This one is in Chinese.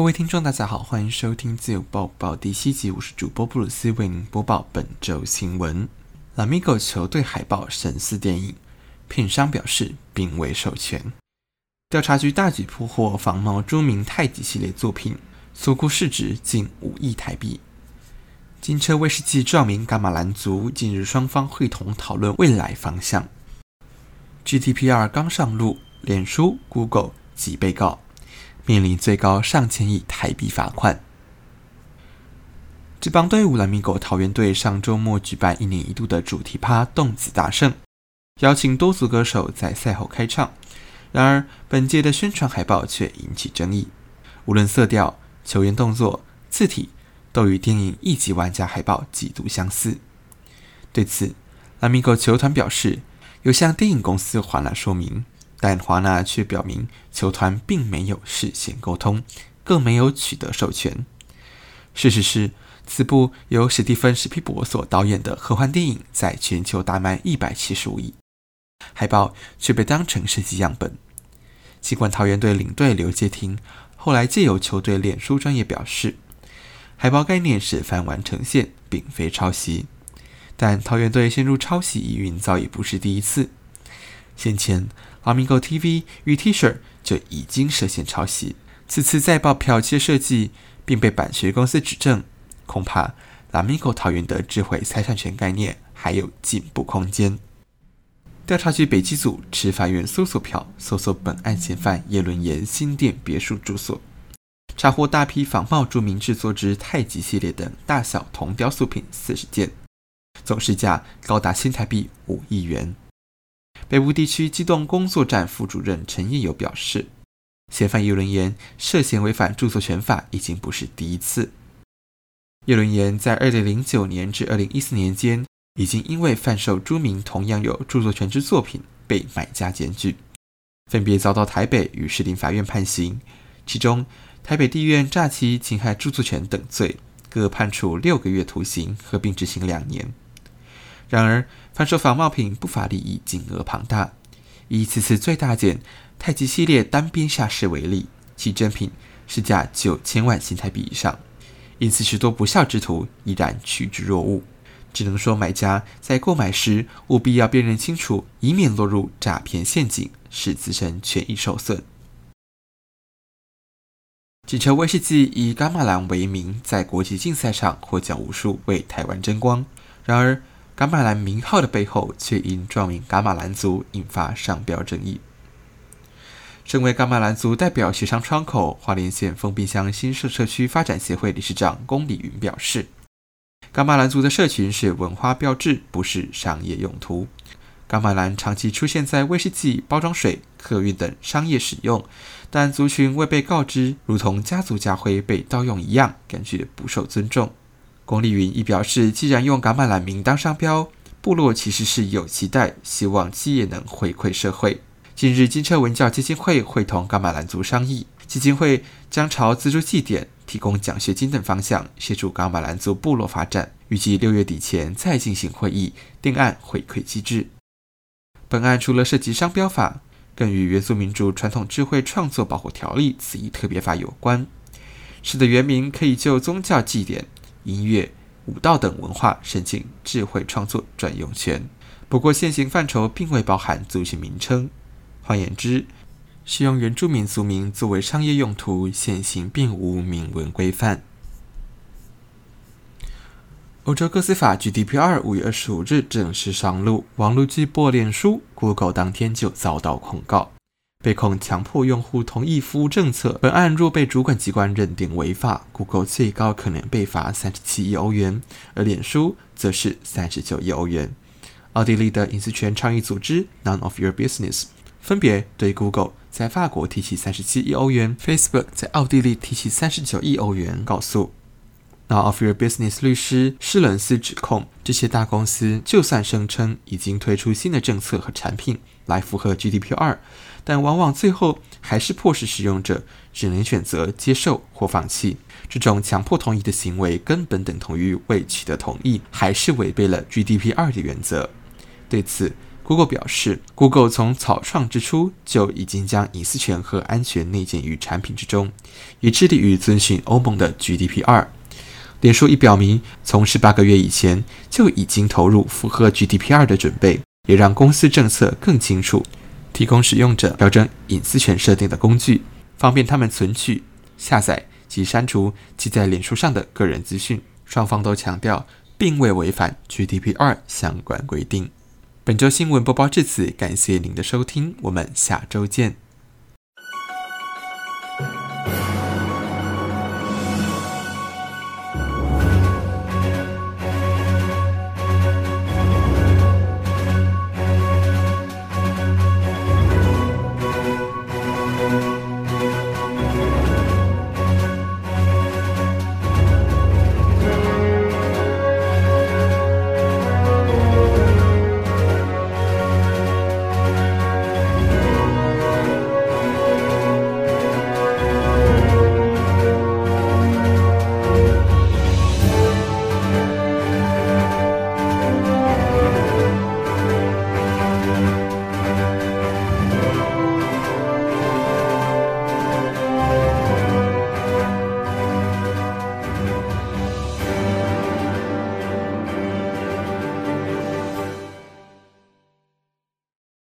各位听众，大家好，欢迎收听自由报报第七集，我是主播布鲁斯，为您播报本周新闻。Lamigo 球队海报神似电影，片商表示并未授权。调查局大举破获仿冒著名太极系列作品，所估市值近五亿台币。金车威士忌撞名噶玛兰族，近日双方会同讨论未来方向。GDPR 刚上路，脸书、Google 及被告。面临最高上千亿台币罚款。职棒队伍 Lamigo 桃园队上周末举办一年一度的主题趴“动子大胜”，邀请多组歌手在赛后开唱。然而，本届的宣传海报却引起争议，无论色调、球员动作、字体，都与电影《一级玩家》海报极度相似。对此，Lamigo 球团表示有向电影公司还了说明。但华纳却表明，球团并没有事先沟通，更没有取得授权。事实是，此部由史蒂芬·史皮伯所导演的科幻电影在全球大卖一百七十五亿，海报却被当成设计样本。尽管桃园队领队刘介廷后来借由球队脸书专页表示，海报概念是翻完成线，并非抄袭，但桃园队陷入抄袭疑云早已不是第一次。先前。Amigo TV 与 T 恤就已经涉嫌抄袭，此次再曝剽窃设计，并被版权公司指证，恐怕 Amigo 桃园的智慧财产权概念还有进步空间。调查局北基组持法院搜索票搜索本案嫌犯叶伦妍新店别墅住所，查获大批仿冒著名制作之太极系列等大小铜雕塑品四十件，总市价高达新台币五亿元。北部地区机动工作站副主任陈业友表示，嫌犯叶伦妍涉嫌违反著作权法已经不是第一次。叶伦妍在二零零九年至二零一四年间，已经因为贩售朱名同样有著作权之作品被买家检举，分别遭到台北与士林法院判刑，其中台北地院诈欺、侵害著作权等罪，各判处六个月徒刑，合并执行两年。然而，贩售仿冒品不法利益金额庞大。以此次最大件太极系列单边下市为例，其真品市价九千万新台币以上，因此许多不肖之徒依然趋之若鹜。只能说，买家在购买时务必要辨认清楚，以免落入诈骗陷阱，使自身权益受损。锦城威士忌以伽马兰为名，在国际竞赛上获奖无数，为台湾争光。然而，噶玛兰名号的背后，却因撞名噶玛兰族引发商标争议。身为噶玛兰族代表协商窗口，花莲县丰滨乡新社社区发展协会理事长龚礼云表示，噶玛兰族的社群是文化标志，不是商业用途。噶玛兰长期出现在威士忌、包装水、客运等商业使用，但族群未被告知，如同家族家徽被盗用一样，感觉不受尊重。龚丽云亦表示，既然用噶玛兰名当商标，部落其实是有期待，希望企业能回馈社会。近日，金车文教基金会会同噶玛兰族商议，基金会将朝资助祭典、提供奖学金等方向协助噶玛兰族部落发展。预计六月底前再进行会议，定案回馈机制。本案除了涉及商标法，更与原住民族传统智慧创作保护条例此一特别法有关，使得原民可以就宗教祭典。音乐、舞蹈等文化申请智慧创作专用权，不过现行范畴并未包含族群名称。换言之，使用原住民族名作为商业用途，现行并无明文规范。欧洲各司法 GDPR 五月二十五日正式上路，网络巨擘脸书、Google 当天就遭到控告。被控强迫用户同意服务政策，本案若被主管机关认定违法，Google 最高可能被罚三十七亿欧元，而脸书则是三十九亿欧元。奥地利的隐私权倡议组织 None of Your Business 分别对 Google 在法国提起三十七亿欧元，Facebook 在奥地利提起三十九亿欧元告诉。Now of Your Business 律师施伦斯指控，这些大公司就算声称已经推出新的政策和产品来符合 GDPR。但往往最后还是迫使使用者只能选择接受或放弃。这种强迫同意的行为，根本等同于未取得同意，还是违背了 GDPR 的原则。对此 Google 表示，Google 从草创之初就已经将隐私权和安全内建于产品之中，也致力于遵循欧盟的 GDPR。脸书已表明，从十八个月以前就已经投入符合 GDPR 的准备，也让公司政策更清楚，提供使用者调整隐私权设定的工具，方便他们存取、下载及删除其在脸书上的个人资讯。双方都强调，并未违反 GDPR 相关规定。本周新闻播报至此，感谢您的收听，我们下周见。